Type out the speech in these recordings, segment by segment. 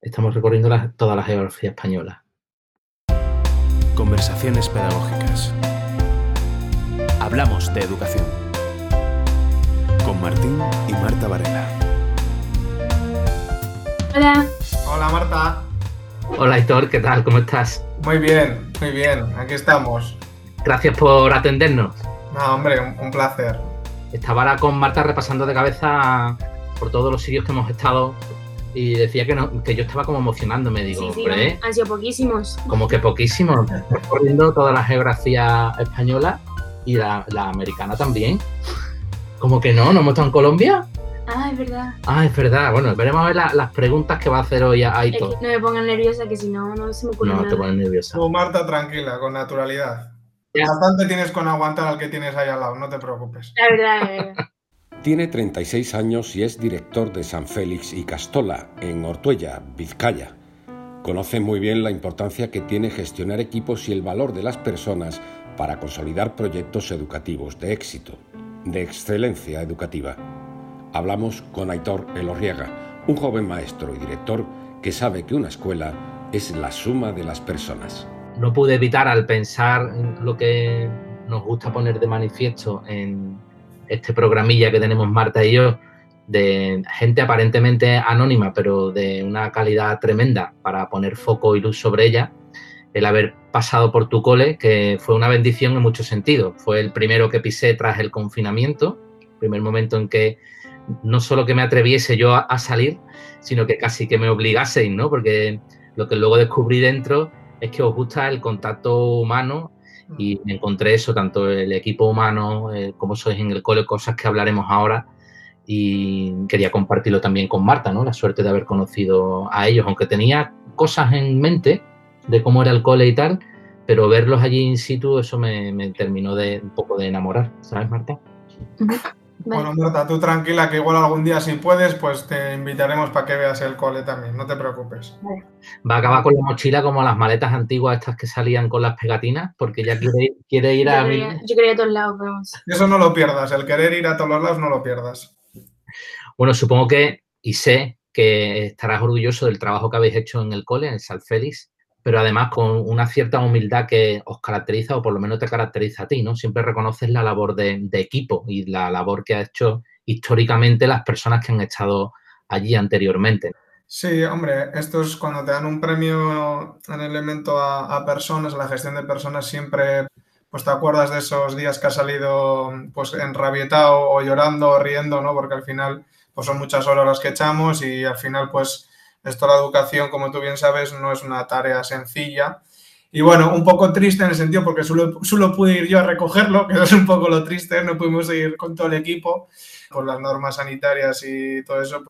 Estamos recorriendo toda la geografía española. Conversaciones pedagógicas. Hablamos de educación. Con Martín y Marta Varela. Hola. Hola Marta. Hola Hitor, ¿qué tal? ¿Cómo estás? Muy bien, muy bien, aquí estamos. Gracias por atendernos. No, hombre, un, placer. Estaba ahora con Marta repasando de cabeza por todos los sitios que hemos estado y decía que, no, que yo estaba como emocionándome, digo, sí, sí, han sido poquísimos. Como que poquísimos, recorriendo toda la geografía española y la, americana también. Como que no, no hemos estado en Colombia. Ah, es verdad. Ah, es verdad. Bueno, veremos a ver las preguntas que va a hacer hoy Aito. no me pongan nerviosa, que si no, no se me ocurre No, nada. te pones nerviosa. Tú, Marta, tranquila, con naturalidad. Bastante tienes con aguantar al que tienes ahí al lado, no te preocupes. La verdad, la verdad. Tiene 36 años y es director de San Félix y Castola, en Ortuella, Vizcaya. Conoce muy bien la importancia que tiene gestionar equipos y el valor de las personas para consolidar proyectos educativos de éxito, de excelencia educativa. Hablamos con Aitor Elorriaga, un joven maestro y director que sabe que una escuela es la suma de las personas. No pude evitar al pensar en lo que nos gusta poner de manifiesto en este programilla que tenemos Marta y yo, de gente aparentemente anónima, pero de una calidad tremenda para poner foco y luz sobre ella, el haber pasado por tu cole, que fue una bendición en muchos sentidos. Fue el primero que pisé tras el confinamiento, primer momento en que no solo que me atreviese yo a, salir, sino que casi que me obligaseis, ¿no? Porque lo que luego descubrí dentro es que os gusta el contacto humano y mm. me encontré eso, tanto el equipo humano eh, como sois en el cole, cosas que hablaremos ahora y quería compartirlo también con Marta, ¿no? La suerte de haber conocido a ellos, aunque tenía cosas en mente de cómo era el cole y tal, pero verlos allí in situ, eso me, me terminó de un poco de enamorar, ¿sabes, Marta? Bueno, Marta, tú tranquila que igual algún día si puedes, pues te invitaremos para que veas el cole también, no te preocupes. Va a acabar con la mochila como las maletas antiguas estas que salían con las pegatinas, porque ya quiere, quiere ir a... Yo quería ir a todos lados, vamos. Eso no lo pierdas, el querer ir a todos los lados no lo pierdas. Bueno, supongo que, y sé que estarás orgulloso del trabajo que habéis hecho en el cole, en el Sal Félix, pero además con una cierta humildad que os caracteriza o por lo menos te caracteriza a ti, ¿no? Siempre reconoces la labor de, equipo y la labor que ha hecho históricamente las personas que han estado allí anteriormente. Sí, hombre, esto es cuando te dan un premio en elemento a, a personas, la gestión de personas, siempre pues te acuerdas de esos días que has salido pues enrabietado o llorando o riendo, ¿no? Porque al final pues son muchas horas las que echamos y al final pues esto la educación, como tú bien sabes, no es una tarea sencilla. Y bueno, un poco triste en el sentido porque solo, solo pude ir yo a recogerlo, que es un poco lo triste, no pudimos ir con todo el equipo por las normas sanitarias y todo eso.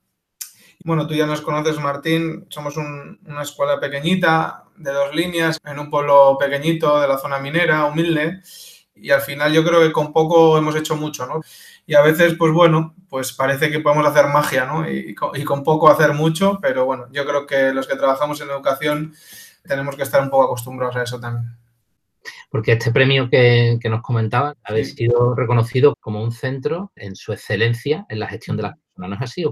Bueno, tú ya nos conoces, Martín, somos una escuela pequeñita, de dos líneas, en un pueblo pequeñito de la zona minera, humilde, y al final yo creo que con poco hemos hecho mucho, ¿no? y a veces, pues bueno, pues parece que podemos hacer magia, ¿no? Y, con poco hacer mucho, pero bueno, yo creo que los que trabajamos en educación tenemos que estar un poco acostumbrados a eso también. Porque este premio que, nos comentaba habéis sido reconocido como un centro en su excelencia en la gestión de las personas, ¿no es así?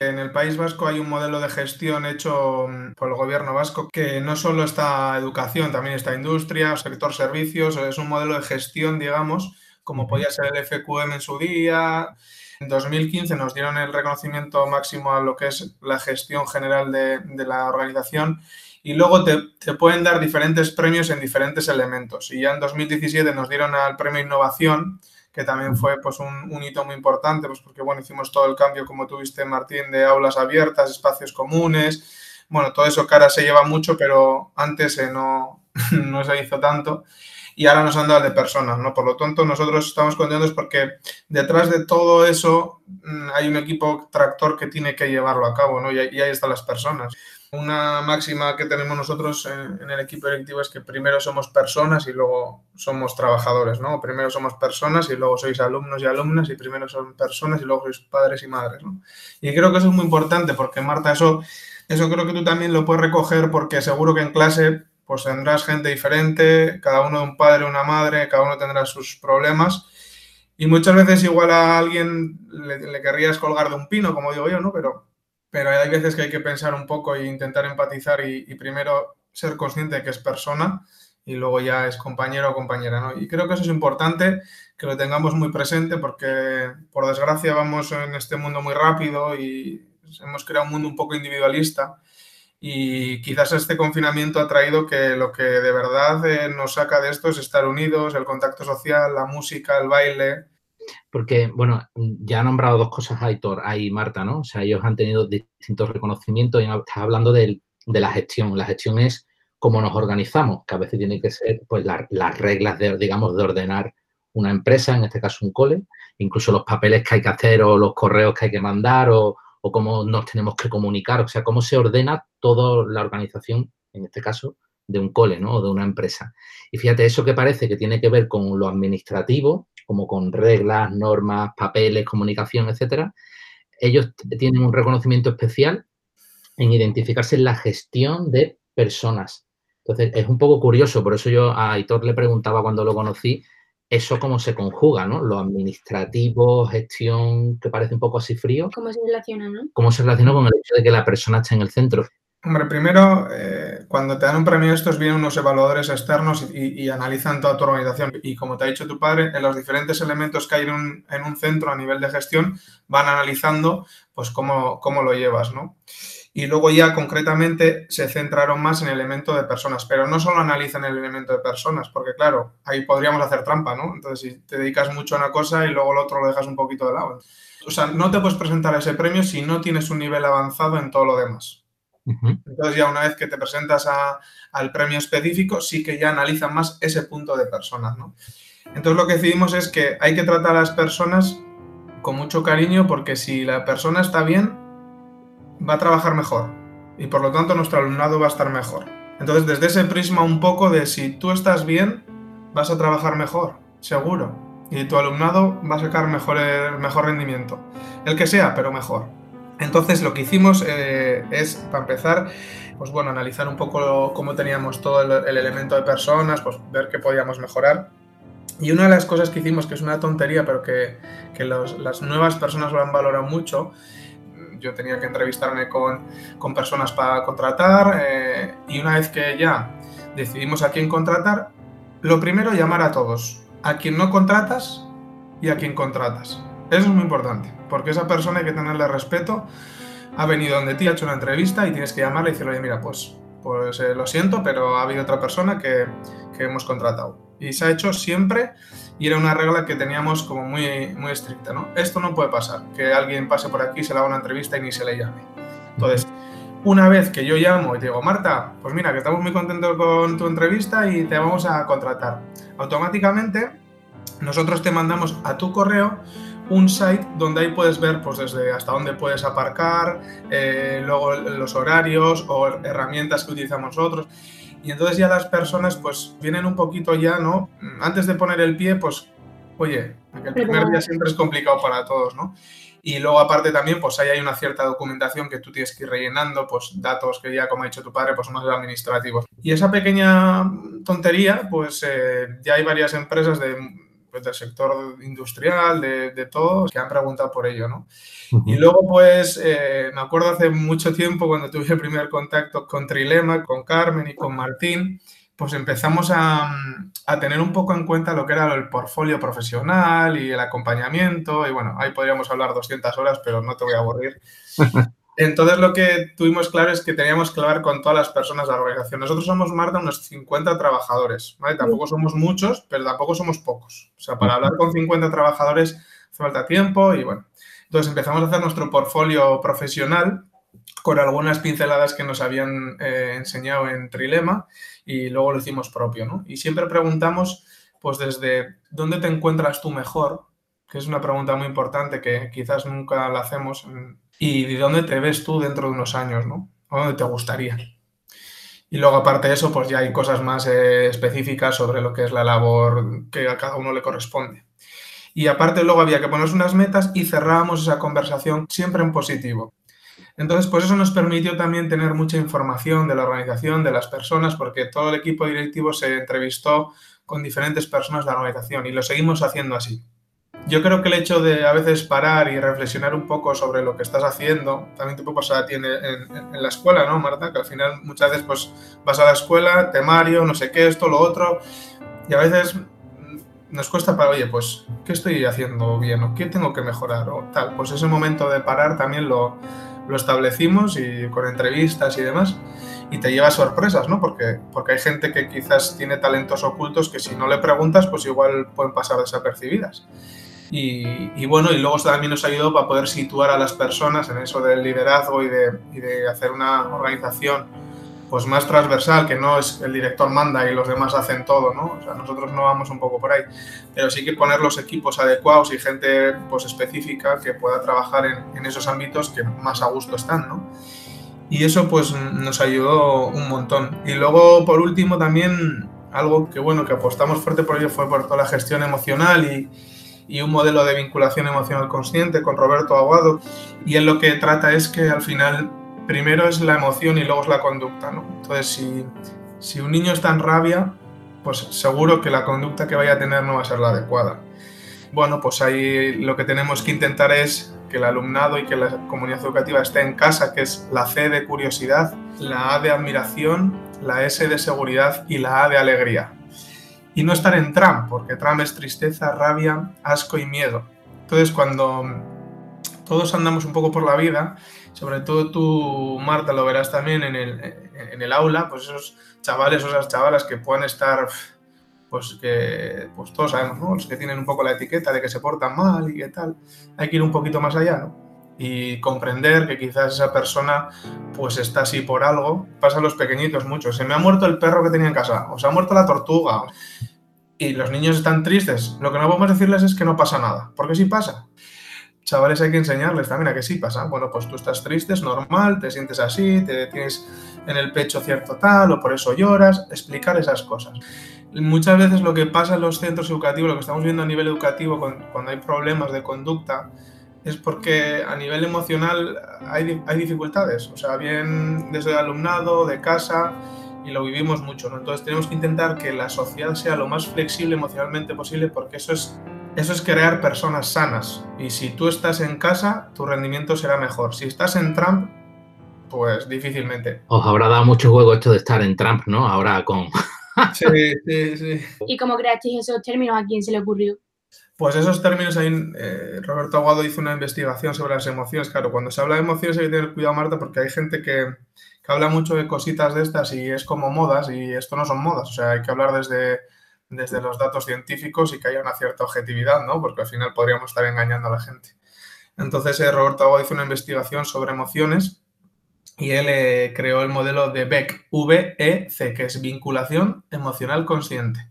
En el País Vasco hay un modelo de gestión hecho mm, por el gobierno vasco que no solo está educación, también está industria, sector servicios, es un modelo de gestión, digamos, como podía ser el FQM en su día. En 2015 nos dieron el reconocimiento máximo a lo que es la gestión general de, la organización y luego te, pueden dar diferentes premios en diferentes elementos. Y ya en 2017 nos dieron al premio Innovación, que también fue pues, un, hito muy importante, pues porque bueno, hicimos todo el cambio, como tuviste, Martín, de aulas abiertas, espacios comunes. Bueno, todo eso cara se lleva mucho, pero antes eh, no, no se hizo tanto y ahora nos han dado de personas, ¿no? Por lo tanto, nosotros estamos contentos porque detrás de todo eso mm, hay un equipo tractor que tiene que llevarlo a cabo, ¿no? Y, ahí están las personas. Una máxima que tenemos nosotros en, el equipo directivo es que primero somos personas y luego somos trabajadores, ¿no? Primero somos personas y luego sois alumnos y alumnas y primero son personas y luego sois padres y madres, ¿no? Y creo que eso es muy importante porque, Marta, eso, eso creo que tú también lo puedes recoger porque seguro que en clase pues tendrás gente diferente, cada uno un padre, una madre, cada uno tendrá sus problemas. Y muchas veces igual a alguien le, querrías colgar de un pino, como digo yo, ¿no? Pero pero hay veces que hay que pensar un poco e intentar empatizar y, y primero ser consciente de que es persona y luego ya es compañero o compañera, ¿no? Y creo que eso es importante que lo tengamos muy presente porque, por desgracia, vamos en este mundo muy rápido y hemos creado un mundo un poco individualista y quizás este confinamiento ha traído que lo que de verdad eh, nos saca de esto es estar unidos, el contacto social, la música, el baile. Porque, bueno, ya ha nombrado dos cosas Aitor, ahí Marta, ¿no? O sea, ellos han tenido distintos reconocimientos y estás hablando de, de la gestión. La gestión es cómo nos organizamos, que a veces tiene que ser pues las reglas de, digamos, de ordenar una empresa, en este caso un cole, incluso los papeles que hay que hacer o los correos que hay que mandar o, o cómo nos tenemos que comunicar, o sea, cómo se ordena toda la organización, en este caso, de un cole, ¿no? O de una empresa. Y fíjate, eso que parece que tiene que ver con lo administrativo, como con reglas, normas, papeles, comunicación, etcétera, ellos tienen un reconocimiento especial en identificarse en la gestión de personas. Entonces, es un poco curioso, por eso yo a Aitor le preguntaba cuando lo conocí, eso cómo se conjuga, ¿no? Lo administrativo, gestión, que parece un poco así frío. ¿Cómo se relaciona, no? ¿Cómo se relaciona con el hecho de que la persona esté en el centro? Hombre, primero, eh, cuando te dan un premio estos, vienen unos evaluadores externos y, analizan toda tu organización. Y como te ha dicho tu padre, en los diferentes elementos que hay en un, en un centro a nivel de gestión, van analizando pues cómo, cómo lo llevas, ¿no? y luego ya concretamente se centraron más en el elemento de personas, pero no solo analizan el elemento de personas, porque claro, ahí podríamos hacer trampa, ¿no? Entonces, si te dedicas mucho a una cosa y luego lo otro lo dejas un poquito de lado. O sea, no te puedes presentar ese premio si no tienes un nivel avanzado en todo lo demás. Entonces ya una vez que te presentas al premio específico, sí que ya analizan más ese punto de personas, ¿no? Entonces lo que decidimos es que hay que tratar a las personas con mucho cariño porque si la persona está bien, va a trabajar mejor y por lo tanto nuestro alumnado va a estar mejor. Entonces, desde ese prisma un poco de si tú estás bien, vas a trabajar mejor, seguro. Y tu alumnado va a sacar mejor, mejor rendimiento. El que sea, pero mejor. Entonces, lo que hicimos eh, es, para empezar, pues bueno, analizar un poco cómo teníamos todo el, el, elemento de personas, pues ver qué podíamos mejorar. Y una de las cosas que hicimos, que es una tontería, pero que, que las nuevas personas lo han valorado mucho, yo tenía que entrevistarme con, con personas para contratar eh, y una vez que ya decidimos a quién contratar, lo primero llamar a todos, a quien no contratas y a quien contratas. Eso es muy importante, porque esa persona hay que tenerle respeto, ha venido donde ti, ha hecho una entrevista y tienes que llamarle y decirle, oye, mira, pues, pues eh, lo siento, pero ha habido otra persona que, que hemos contratado. Y se ha hecho siempre y era una regla que teníamos como muy, muy estricta, ¿no? Esto no puede pasar, que alguien pase por aquí, se le haga una entrevista y ni se le llame. Entonces, una vez que yo llamo y digo, Marta, pues mira, que estamos muy contentos con tu entrevista y te vamos a contratar. Automáticamente, nosotros te mandamos a tu correo un site donde ahí puedes ver pues desde hasta dónde puedes aparcar, eh, luego los horarios o herramientas que utilizamos nosotros. Y entonces ya las personas pues vienen un poquito ya, ¿no? Antes de poner el pie, pues, oye, el primer día siempre es complicado para todos, ¿no? Y luego aparte también, pues ahí hay una cierta documentación que tú tienes que ir rellenando, pues datos que ya, como ha dicho tu padre, pues más administrativos. Y esa pequeña tontería, pues eh, ya hay varias empresas de pues, del sector industrial, de, de todo, que han preguntado por ello, ¿no? Uh -huh. Y luego, pues, eh, me acuerdo hace mucho tiempo cuando tuve el primer contacto con Trilema, con Carmen y con Martín, pues empezamos a, a, tener un poco en cuenta lo que era el portfolio profesional y el acompañamiento. Y bueno, ahí podríamos hablar 200 horas, pero no te voy a aburrir. Entonces lo que tuvimos claro es que teníamos que hablar con todas las personas de la organización. Nosotros somos, Marta, unos 50 trabajadores, ¿vale? Tampoco somos muchos, pero tampoco somos pocos. O sea, para hablar con 50 trabajadores falta tiempo y bueno. Entonces empezamos a hacer nuestro portfolio profesional con algunas pinceladas que nos habían eh, enseñado en Trilema y luego lo hicimos propio, ¿no? Y siempre preguntamos, pues desde dónde te encuentras tú mejor, que es una pregunta muy importante que quizás nunca la hacemos, y de dónde te ves tú dentro de unos años, ¿no? ¿O dónde te gustaría? Y luego, aparte de eso, pues ya hay cosas más eh, específicas sobre lo que es la labor que a cada uno le corresponde. Y aparte luego había que ponerse unas metas y cerrábamos esa conversación siempre en positivo. Entonces, pues eso nos permitió también tener mucha información de la organización, de las personas, porque todo el equipo directivo se entrevistó con diferentes personas de la organización y lo seguimos haciendo así. Yo creo que el hecho de a veces parar y reflexionar un poco sobre lo que estás haciendo, también te puede pasar a ti en, en- en la escuela, ¿no, Marta? Que al final muchas veces pues vas a la escuela, temario, no sé qué, esto, lo otro, y a veces nos cuesta para, oye, pues, ¿qué estoy haciendo bien? ¿O qué tengo que mejorar? O tal, pues ese momento de parar también lo, lo establecimos y con entrevistas y demás, y te lleva sorpresas, ¿no? Porque, porque hay gente que quizás tiene talentos ocultos que si no le preguntas, pues igual pueden pasar desapercibidas. Y, y bueno, y luego también nos ayudó para poder situar a las personas en eso del liderazgo y de, y de hacer una organización pues más transversal, que no es el director manda y los demás hacen todo, ¿no? O sea, nosotros no vamos un poco por ahí, pero sí que poner los equipos adecuados y gente pues específica que pueda trabajar en, en esos ámbitos que más a gusto están, ¿no? Y eso pues nos ayudó un montón. Y luego, por último, también algo que bueno, que apostamos fuerte por ello fue por toda la gestión emocional y, y un modelo de vinculación emocional consciente con Roberto Aguado. Y él lo que trata es que al final primero es la emoción y luego es la conducta, ¿no? Entonces, si, si un niño está en rabia, pues seguro que la conducta que vaya a tener no va a ser la adecuada. Bueno, pues ahí lo que tenemos que intentar es que el alumnado y que la comunidad educativa esté en casa, que es la C de curiosidad, la A de admiración, la S de seguridad y la A de alegría. Y no estar en tram, porque tram es tristeza, rabia, asco y miedo. Entonces, cuando todos andamos un poco por la vida, sobre todo tú, Marta, lo verás también en el, en el aula, pues esos chavales o esas chavalas que puedan estar pues que pues todos sabemos, ¿no? Los que tienen un poco la etiqueta de que se portan mal y qué tal, hay que ir un poquito más allá, ¿no? Y comprender que quizás esa persona pues está así por algo. Pasa a los pequeñitos mucho. Se me ha muerto el perro que tenía en casa, o se ha muerto la tortuga. Y los niños están tristes. Lo que no podemos decirles es que no pasa nada, porque sí pasa. Chavales hay que enseñarles también a que sí pasa. Bueno, pues tú estás triste, es normal, te sientes así, te tienes en el pecho cierto tal, o por eso lloras, explicar esas cosas muchas veces lo que pasa en los centros educativos, lo que estamos viendo a nivel educativo cuando hay problemas de conducta, es porque a nivel emocional hay, hay dificultades, o sea, bien desde el alumnado, de casa, y lo vivimos mucho, ¿no? Entonces tenemos que intentar que la sociedad sea lo más flexible emocionalmente posible porque eso es, eso es crear personas sanas. Y si tú estás en casa, tu rendimiento será mejor. Si estás en Trump, pues difícilmente. Os habrá dado mucho juego esto de estar en Trump, ¿no? Ahora con... Sí, sí, sí. ¿Y cómo creasteis esos términos? ¿A quién se le ocurrió? Pues esos términos, ahí eh, Roberto Aguado hizo una investigación sobre las emociones. Claro, cuando se habla de emociones hay que tener cuidado, Marta, porque hay gente que, habla mucho de cositas de estas y es como modas y esto no son modas. O sea, hay que hablar desde, desde los datos científicos y que haya una cierta objetividad, ¿no? Porque al final podríamos estar engañando a la gente. Entonces, eh, Roberto Aguado hizo una investigación sobre emociones y él eh, creó el modelo de BEC, VEC, que es vinculación emocional consciente.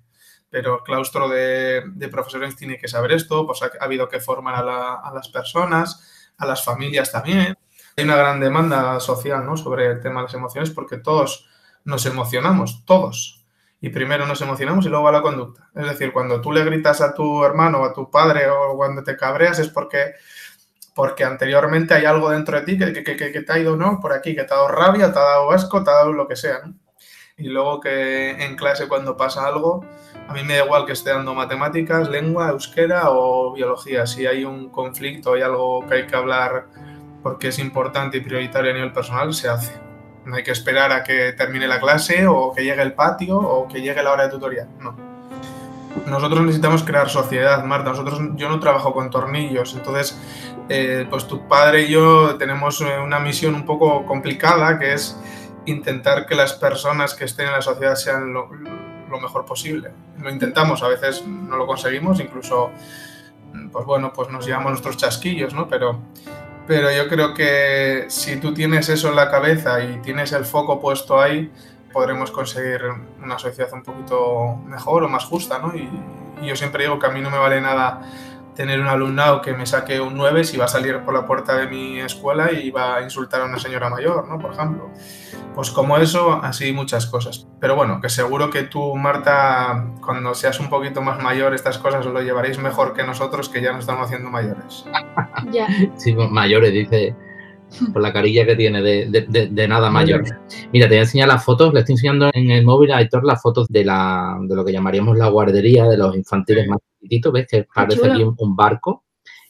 Pero el claustro de, profesores tiene que saber esto, pues ha, ha habido que formar a, las personas, a las familias también. Hay una gran demanda social ¿no? sobre el tema de las emociones porque todos nos emocionamos, todos. Y primero nos emocionamos y luego va la conducta. Es decir, cuando tú le gritas a tu hermano o a tu padre o cuando te cabreas es porque porque anteriormente hay algo dentro de ti que, que, que, que, te ha ido, ¿no? Por aquí, que te ha dado rabia, te ha dado asco, te ha dado lo que sea, ¿no? Y luego que en clase cuando pasa algo, a mí me da igual que esté dando matemáticas, lengua, euskera o biología. Si hay un conflicto, hay algo que hay que hablar porque es importante y prioritario a nivel personal, se hace. No hay que esperar a que termine la clase o que llegue el patio o que llegue la hora de tutorial, no nosotros necesitamos crear sociedad, Marta. Nosotros, yo no trabajo con tornillos, entonces, eh, pues tu padre y yo tenemos una misión un poco complicada, que es intentar que las personas que estén en la sociedad sean lo, lo mejor posible. Lo intentamos, a veces no lo conseguimos, incluso, pues bueno, pues nos llevamos nuestros chasquillos, ¿no? Pero, pero yo creo que si tú tienes eso en la cabeza y tienes el foco puesto ahí, podremos conseguir una sociedad un poquito mejor o más justa, ¿no? Y, y, yo siempre digo que a mí no me vale nada tener un alumnado que me saque un 9 si va a salir por la puerta de mi escuela y va a insultar a una señora mayor, ¿no? Por ejemplo. Pues como eso, así muchas cosas. Pero bueno, que seguro que tú, Marta, cuando seas un poquito más mayor, estas cosas lo llevaréis mejor que nosotros, que ya nos estamos haciendo mayores. Ya. Sí, mayores, dice por la carilla que tiene de, de, de, de, nada mayor. Mira, te voy a enseñar las fotos, le estoy enseñando en el móvil a Héctor las fotos de, la, de lo que llamaríamos la guardería, de los infantiles más chiquitito, ¿ves? Que parece aquí un, barco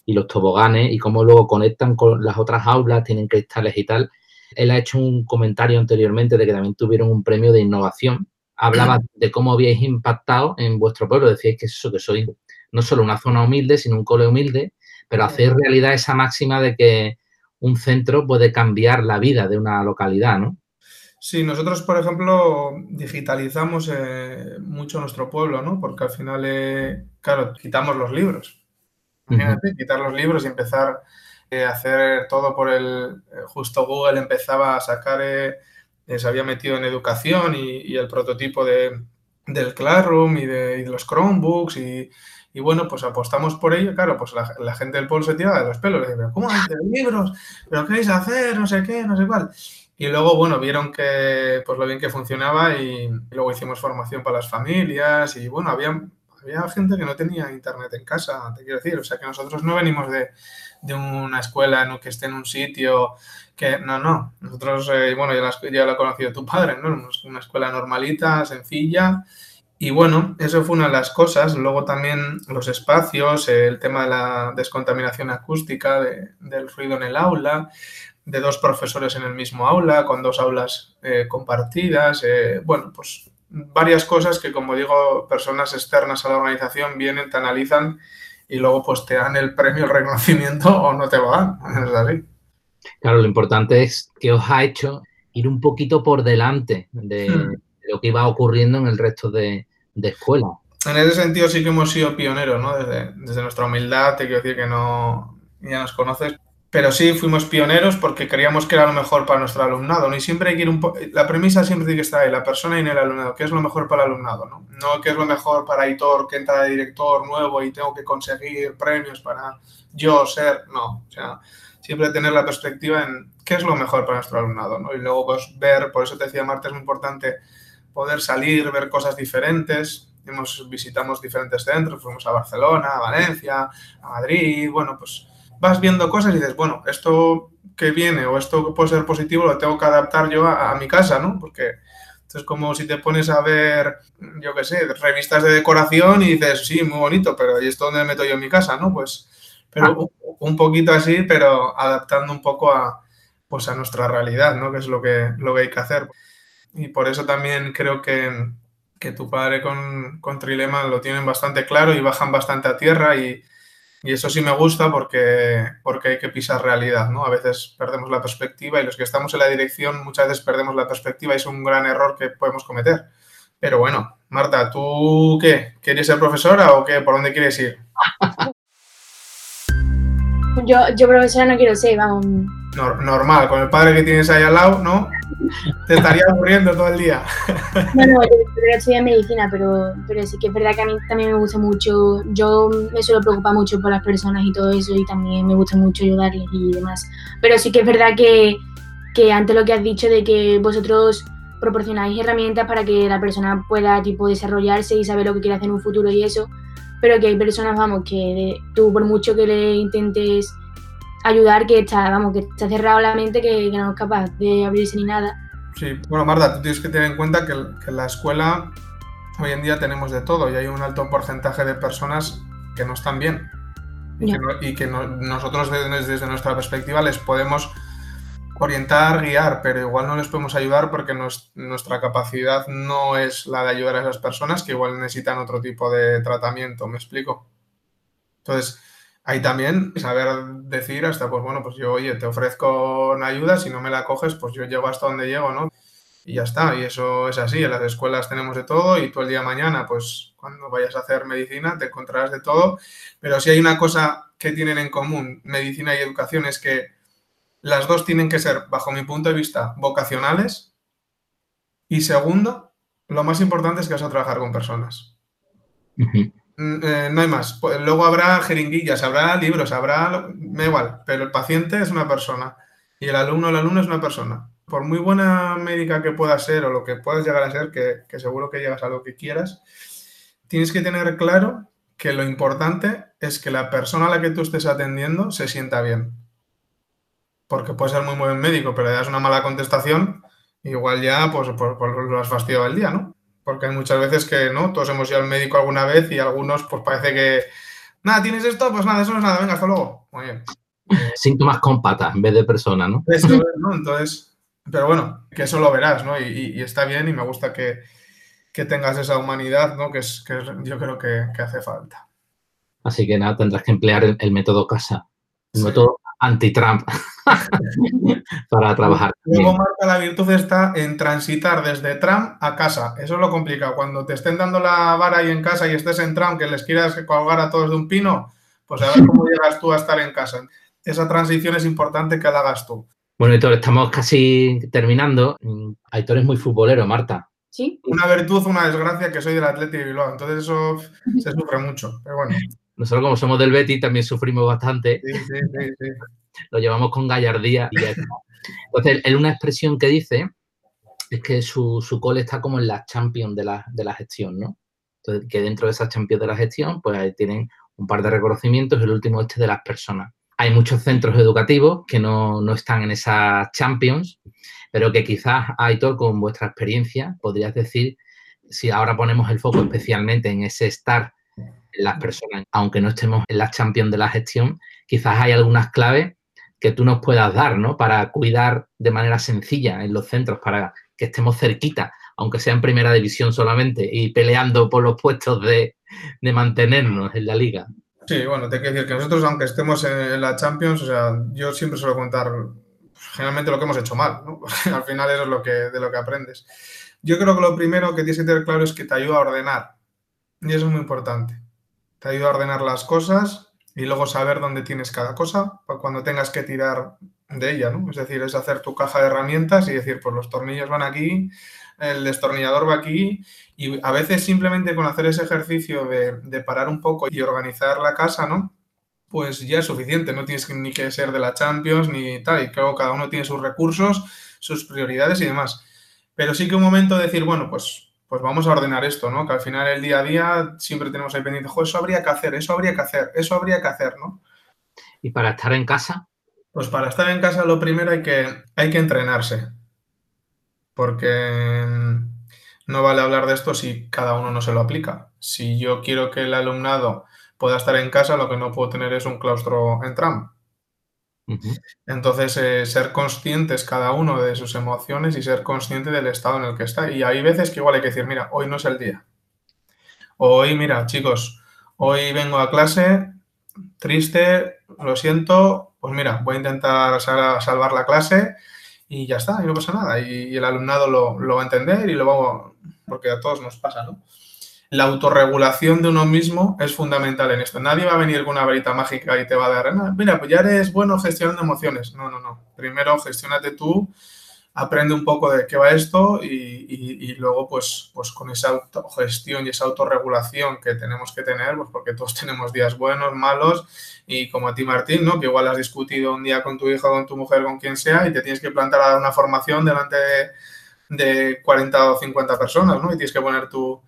y los toboganes y cómo luego conectan con las otras aulas, tienen cristales y tal. Él ha hecho un comentario anteriormente de que también tuvieron un premio de innovación. Hablaba de cómo habíais impactado en vuestro pueblo. Decíais que eso, que sois no solo una zona humilde, sino un cole humilde, pero hacéis realidad esa máxima de que un centro puede cambiar la vida de una localidad, ¿no? Sí, nosotros, por ejemplo, digitalizamos eh, mucho nuestro pueblo, ¿no? Porque al final, eh, claro, quitamos los libros. Imagínate, quitar los libros y empezar eh, a hacer todo por el... justo Google empezaba a sacar, se había metido en educación y, y el prototipo de, del Classroom y de, y de los Chromebooks y, y bueno, pues apostamos por ello. Claro, pues la, la gente del pueblo se tiraba de los pelos. Le decía, ¿pero cómo de libros? ¿Pero qué vais a hacer? No sé qué, no sé cuál. Y luego, bueno, vieron que, pues lo bien que funcionaba y, luego hicimos formación para las familias y bueno, había, había gente que no tenía internet en casa, te quiero decir. O sea, que nosotros no venimos de, de una escuela en que esté en un sitio que, no, no. Nosotros, eh, bueno, ya, la, ya lo ha conocido tu padre, ¿no? Una escuela normalita, sencilla. Y bueno, eso fue una de las cosas. Luego también los espacios, el tema de la descontaminación acústica, de, del ruido en el aula, de dos profesores en el mismo aula, con dos aulas eh, compartidas. Eh, bueno, pues varias cosas que, como digo, personas externas a la organización vienen, te analizan y luego pues te dan el premio, el reconocimiento o no te lo dan. Es así. Claro, lo importante es que os ha hecho ir un poquito por delante de, Hmm. de lo que iba ocurriendo en el resto de, de escuelas. En ese sentido sí que hemos sido pioneros, ¿no? Desde, desde nuestra humildad, te quiero decir que no, ya nos conoces, pero sí fuimos pioneros porque creíamos que era lo mejor para nuestro alumnado. Y siempre hay que ir un la premisa siempre tiene que estar ahí, la persona y el alumnado, ¿qué es lo mejor para el alumnado, no? No qué es lo mejor para Aitor, que entra de director nuevo y tengo que conseguir premios para yo ser, no, o sea, siempre tener la perspectiva en qué es lo mejor para nuestro alumnado, ¿no? Y luego pues ver, por eso te decía Marta, es muy importante poder salir, ver cosas diferentes. Hemos, visitamos diferentes centros, fuimos a Barcelona, a Valencia, a Madrid, bueno, pues vas viendo cosas y dices, bueno, esto que viene o esto que puede ser positivo lo tengo que adaptar yo a, a mi casa, ¿no? Porque esto es como si te pones a ver, yo qué sé, revistas de decoración y dices, sí, muy bonito, pero ¿y esto dónde me meto yo en mi casa, no? Pues, pero un, un poquito así, pero adaptando un poco a, pues a nuestra realidad, ¿no? Que es lo que, lo que hay que hacer. Y por eso también creo que, que tu padre con, con, Trilema lo tienen bastante claro y bajan bastante a tierra y, y, eso sí me gusta porque, porque hay que pisar realidad, ¿no? A veces perdemos la perspectiva y los que estamos en la dirección muchas veces perdemos la perspectiva y es un gran error que podemos cometer. Pero bueno, Marta, ¿tú qué? ¿Quieres ser profesora o qué? ¿Por dónde quieres ir? Yo, yo profesora no quiero ser, vamos. Normal, con el padre que tienes ahí al lado, ¿no? Te estaría aburriendo todo el día. No, no, yo estudié medicina, pero, pero sí que es verdad que a mí también me gusta mucho, yo me suelo preocupar mucho por las personas y todo eso y también me gusta mucho ayudarles y demás. Pero sí que es verdad que, que antes lo que has dicho de que vosotros proporcionáis herramientas para que la persona pueda tipo desarrollarse y saber lo que quiere hacer en un futuro y eso, pero que hay personas, vamos, que tú por mucho que le intentes ayudar, que está, vamos, que está cerrado la mente, que, que no es capaz de abrirse ni nada. Sí, bueno, Marta, tú tienes que tener en cuenta que, que, en la escuela hoy en día tenemos de todo y hay un alto porcentaje de personas que no están bien y que, no, y que no, nosotros desde, desde, nuestra perspectiva les podemos orientar, guiar, pero igual no les podemos ayudar porque nos, nuestra capacidad no es la de ayudar a esas personas que igual necesitan otro tipo de tratamiento, ¿me explico? Entonces, Ahí también saber decir hasta, pues bueno, pues yo, oye, te ofrezco una ayuda, si no me la coges, pues yo llego hasta donde llego, ¿no? Y ya está, y eso es así, en las escuelas tenemos de todo y tú el día de mañana, pues cuando vayas a hacer medicina te encontrarás de todo, pero si hay una cosa que tienen en común, medicina y educación, es que las dos tienen que ser, bajo mi punto de vista, vocacionales y segundo, lo más importante es que vas a trabajar con personas. Eh, no hay más. Luego habrá jeringuillas, habrá libros, habrá. Me igual, pero el paciente es una persona y el alumno o el alumno es una persona. Por muy buena médica que pueda ser o lo que puedas llegar a ser, que, seguro que llegas a lo que quieras, tienes que tener claro que lo importante es que la persona a la que tú estés atendiendo se sienta bien. Porque puede ser muy buen médico, pero le das una mala contestación, igual ya pues, pues, pues lo has fastidiado el día, ¿no? Porque hay muchas veces que, ¿no? Todos hemos ido al médico alguna vez y algunos, pues parece que, nada, ¿tienes esto? Pues nada, eso no es nada, venga, hasta luego. Muy bien. Síntomas con patas en vez de persona, ¿no? Eso es, ¿no? Entonces, pero bueno, que eso lo verás, ¿no? Y, está bien y me gusta que, tengas esa humanidad, ¿no? Que, es, que yo creo que, hace falta. Así que nada, tendrás que emplear el, método casa, el método anti-Trump para trabajar. Luego, Marta, la virtud está en transitar desde Trump a casa. Eso es lo complicado. Cuando te estén dando la vara ahí en casa y estés en Trump, que les quieras colgar a todos de un pino, pues a ver cómo llegas tú a estar en casa. Esa transición es importante que la hagas tú. Bueno, Aitor, estamos casi terminando. Aitor es muy futbolero, Marta. Sí. Una virtud, una desgracia que soy del Atlético de Bilbao. Entonces eso se sufre mucho. Pero bueno. Nosotros, como somos del Betty, también sufrimos bastante. Sí, sí, sí, sí. Lo llevamos con gallardía y Entonces, él una expresión que dice es que su, su cole está como en la champion de la, de la gestión, ¿no? Entonces, que dentro de esa champion de la gestión, pues tienen un par de reconocimientos, el último este de las personas. Hay muchos centros educativos que no, no están en esas champions, pero que quizás, Aitor, con vuestra experiencia, podrías decir, si ahora ponemos el foco especialmente en ese estar las personas, aunque no estemos en la champion de la gestión, quizás hay algunas claves que tú nos puedas dar, ¿no? Para cuidar de manera sencilla en los centros, para que estemos cerquita, aunque sea en primera división solamente, y peleando por los puestos de, de mantenernos en la liga. Sí, bueno, te quiero decir que nosotros, aunque estemos en la Champions, o sea, yo siempre suelo contar generalmente lo que hemos hecho mal, ¿no? al final eso es lo que, de lo que aprendes. Yo creo que lo primero que tienes que tener claro es que te ayuda a ordenar. Y eso es muy importante. Te ayuda a ordenar las cosas y luego saber dónde tienes cada cosa cuando tengas que tirar de ella, ¿no? Es decir, es hacer tu caja de herramientas y decir, pues los tornillos van aquí, el destornillador va aquí y a veces simplemente con hacer ese ejercicio de, parar un poco y organizar la casa, ¿no? Pues ya es suficiente, no tienes ni que ser de la Champions ni tal, y creo que cada uno tiene sus recursos, sus prioridades y demás. Pero sí que un momento de decir, bueno, pues, pues vamos a ordenar esto, ¿no? Que al final el día a día siempre tenemos ahí pendiente, eso habría que hacer, eso habría que hacer, eso habría que hacer, ¿no? ¿Y para estar en casa? Pues para estar en casa lo primero hay que, hay que entrenarse porque mm, no vale hablar de esto si cada uno no se lo aplica. Si yo quiero que el alumnado pueda estar en casa, lo que no puedo tener es un claustro en tram. Entonces, eh, ser conscientes cada uno de sus emociones y ser consciente del estado en el que está. Y hay veces que igual hay que decir, mira, hoy no es el día. Hoy, mira, chicos, hoy vengo a clase triste, lo siento, pues mira, voy a intentar salvar la clase y ya está, y no pasa nada. Y, el alumnado lo, va a entender y lo va, porque a todos nos pasa, ¿no? La autorregulación de uno mismo es fundamental en esto. Nadie va a venir con una varita mágica y te va a dar, mira, pues ya eres bueno gestionando emociones. No, no, no. Primero gestionate tú aprende un poco de qué va esto y, luego pues, pues con esa autogestión y esa autorregulación que tenemos que tener, pues porque todos tenemos días buenos, malos y como a ti Martín, ¿no? que igual has discutido un día con tu hijo, con tu mujer, con quien sea y te tienes que plantar a dar una formación delante de, 40 o 50 personas ¿no? y tienes que poner tu,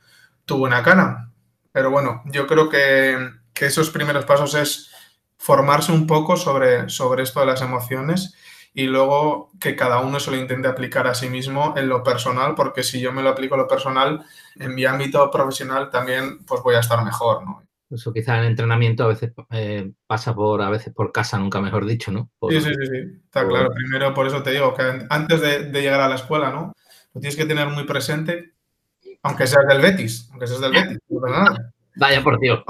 buena cara. Pero bueno, yo creo que, que, esos primeros pasos es formarse un poco sobre, sobre esto de las emociones y luego que cada uno se lo intente aplicar a sí mismo en lo personal, porque si yo me lo aplico a lo personal, en mi ámbito profesional también pues voy a estar mejor, ¿no? Eso quizá en entrenamiento a veces eh, pasa por, a veces por casa, nunca mejor dicho, ¿no? sí, sí, sí, está claro. Primero, por eso te digo que antes de, llegar a la escuela, ¿no? Lo tienes que tener muy presente, aunque seas del Betis, aunque seas del Betis, Vaya por Dios.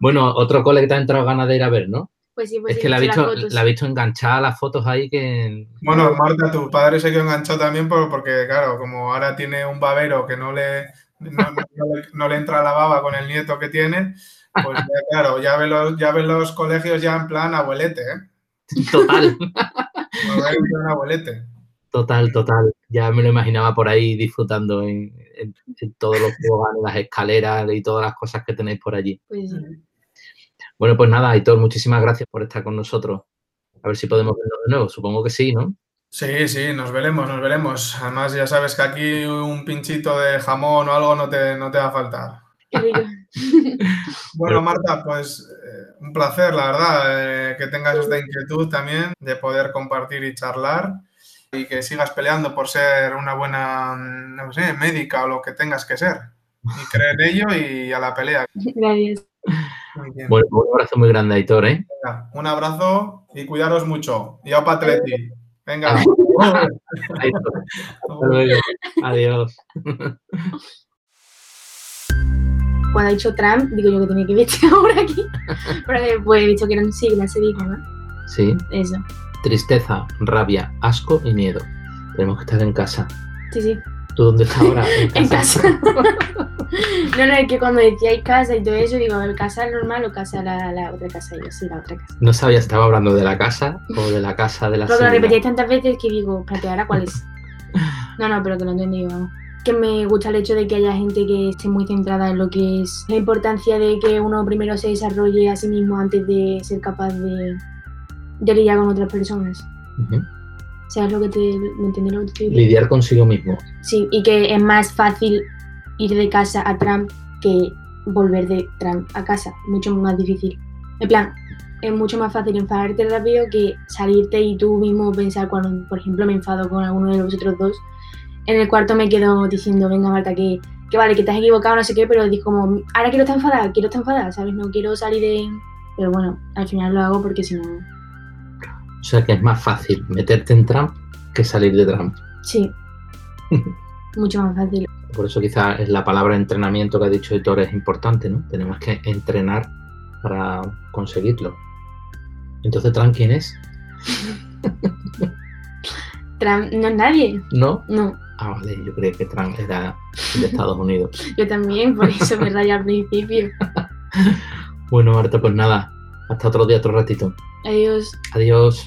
bueno, otro cole que te ha entrado ganas de ir a ver, ¿no? Pues sí, pues es que la ha visto, la visto enganchada las fotos ahí que... Bueno, Marta, tu padre se quedó enganchado también porque, claro, como ahora tiene un babero que no le, no, le, entra la baba con el nieto que tiene, pues ya, claro, ya ve, los, ya ve los colegios ya en plan abuelete, ¿eh? Total. un abuelete. Total, total. Ya me lo imaginaba por ahí disfrutando en, todos los juegos, las escaleras y todas las cosas que tenéis por allí. Pues sí. Bueno, pues nada, Aitor, muchísimas gracias por estar con nosotros. A ver si podemos vernos de nuevo. Supongo que sí, ¿no? Sí, sí, nos veremos, nos veremos. Además, ya sabes que aquí un pinchito de jamón o algo no te, no te va a faltar. bueno, Marta, pues eh, un placer, la verdad, eh, que tengas esta inquietud también de poder compartir y charlar. Y que sigas peleando por ser una buena, no sé, médica o lo que tengas que ser. Y creer en ello y a la pelea. Gracias. Muy bien. Bueno, un abrazo muy grande, Aitor, ¿eh? Venga, un abrazo y cuidaros mucho. Y a Patleti. Venga. Adiós. Cuando ha dicho Trump, digo yo que tenía que verte ahora aquí. Pero después he dicho que eran siglas, se dijo, ¿no? Sí, Eso. Tristeza, rabia, asco y miedo. Tenemos que estar en casa. Sí, sí. ¿Tú dónde estás ahora? En casa. no, no, es que cuando decíais casa y todo eso, digo, ¿el casa normal o casa la, la otra casa? Yo, sí, la otra casa. No sabía si estaba hablando de la casa o de la casa de la Porque lo repetíais tantas veces que digo, espérate, ¿ahora cuál es? No, no, pero que lo he entendido, vamos. Que me gusta el hecho de que haya gente que esté muy centrada en lo que es la importancia de que uno primero se desarrolle a sí mismo antes de ser capaz de, de lidiar con otras personas. Ujú. ¿Sabes lo que te, me entiendes lo que te estoy diciendo? Lidiar consigo mismo. Sí, y que es más fácil ir de casa a Trump que volver de Trump a casa. Mucho más difícil. En plan, es mucho más fácil enfadarte rápido que salirte y tú mismo pensar cuando, por ejemplo, me enfado con alguno de vosotros dos. En el cuarto me quedo diciendo, venga Marta, que, que vale, que te has equivocado, no sé qué, pero digo como, ahora quiero estar enfadada, quiero estar enfadada, ¿sabes? No quiero salir de... Pero bueno, al final lo hago porque si no... O sea que es más fácil meterte en Trump que salir de Trump. Sí. mucho más fácil. Por eso quizás la palabra entrenamiento que ha dicho Héctor es importante, ¿no? Tenemos que entrenar para conseguirlo. Entonces, Trump, ¿quién es? Trump no es nadie. ¿No? No, Ah, vale, yo creía que Trump era de Estados Unidos. yo también, por eso me rayé al principio. Bueno, Marta, pues nada. Hasta otro día, otro ratito. Adiós. Adiós.